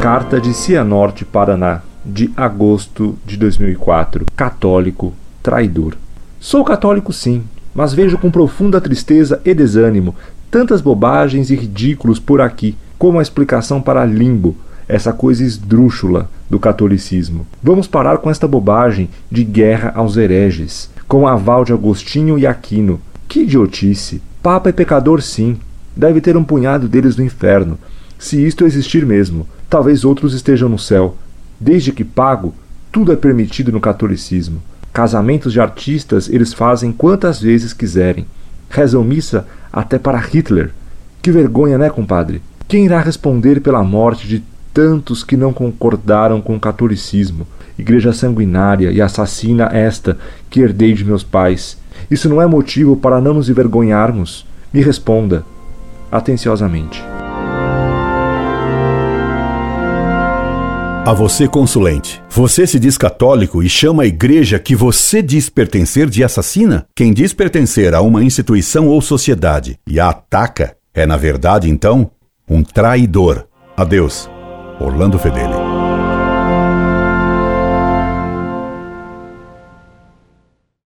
Data de Cianorte, Paraná, de agosto de 2004. Católico traidor. Sou católico sim, mas vejo com profunda tristeza e desânimo tantas bobagens e ridículos por aqui, como a explicação para limbo, essa coisa esdrúxula do catolicismo. Vamos parar com esta bobagem de guerra aos hereges, com aval de Agostinho e Aquino. Que idiotice! Papa é pecador sim, deve ter um punhado deles no inferno, se isto existir mesmo. Talvez outros estejam no céu. Desde que pago, tudo é permitido no catolicismo. Casamentos de artistas eles fazem quantas vezes quiserem. Rezam missa até para Hitler. Que vergonha, né, compadre? Quem irá responder pela morte de tantos que não concordaram com o catolicismo? Igreja sanguinária e assassina esta que herdei de meus pais. Isso não é motivo para não nos envergonharmos? Me responda, atenciosamente. A você, consulente. Você se diz católico e chama a igreja que você diz pertencer de assassina? Quem diz pertencer a uma instituição ou sociedade e a ataca é, na verdade, então, um traidor. Adeus. Orlando Fedeli.